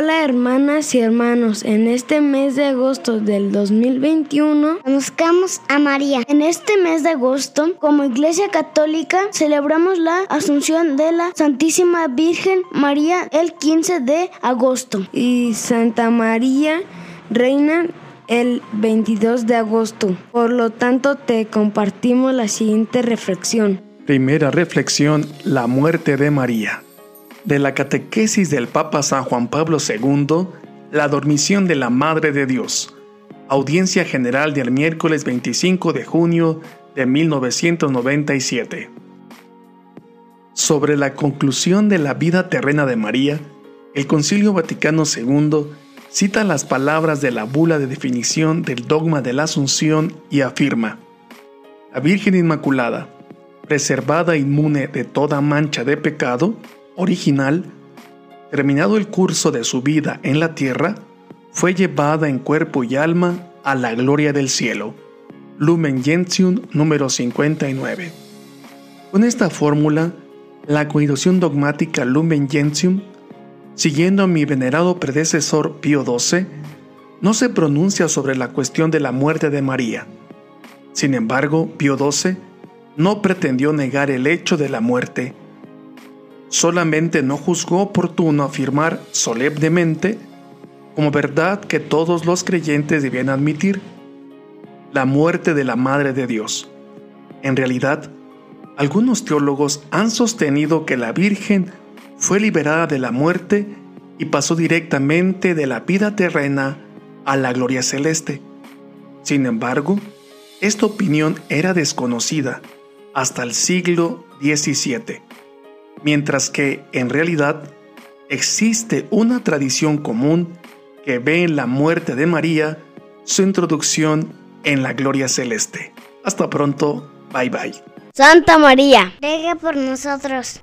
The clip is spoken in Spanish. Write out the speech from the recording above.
Hola hermanas y hermanos, en este mes de agosto del 2021 conozcamos a María. En este mes de agosto, como Iglesia Católica, celebramos la Asunción de la Santísima Virgen María el 15 de agosto y Santa María Reina el 22 de agosto. Por lo tanto, te compartimos la siguiente reflexión. Primera reflexión, la muerte de María. De la catequesis del Papa San Juan Pablo II, la dormición de la Madre de Dios. Audiencia General del miércoles 25 de junio de 1997. Sobre la conclusión de la vida terrena de María, el Concilio Vaticano II cita las palabras de la bula de definición del dogma de la Asunción y afirma, La Virgen Inmaculada, preservada inmune de toda mancha de pecado, original, terminado el curso de su vida en la tierra, fue llevada en cuerpo y alma a la gloria del cielo. Lumen Gentium número 59. Con esta fórmula, la coeducación dogmática Lumen Gentium siguiendo a mi venerado predecesor Pío XII, no se pronuncia sobre la cuestión de la muerte de María. Sin embargo, Pío XII no pretendió negar el hecho de la muerte, solamente no juzgó oportuno afirmar solemnemente como verdad que todos los creyentes debían admitir la muerte de la Madre de Dios. En realidad, algunos teólogos han sostenido que la Virgen fue liberada de la muerte y pasó directamente de la vida terrena a la gloria celeste. Sin embargo, esta opinión era desconocida hasta el siglo XVII, mientras que en realidad existe una tradición común que ve en la muerte de María su introducción en la gloria celeste. Hasta pronto, bye bye. Santa María, ruega por nosotros.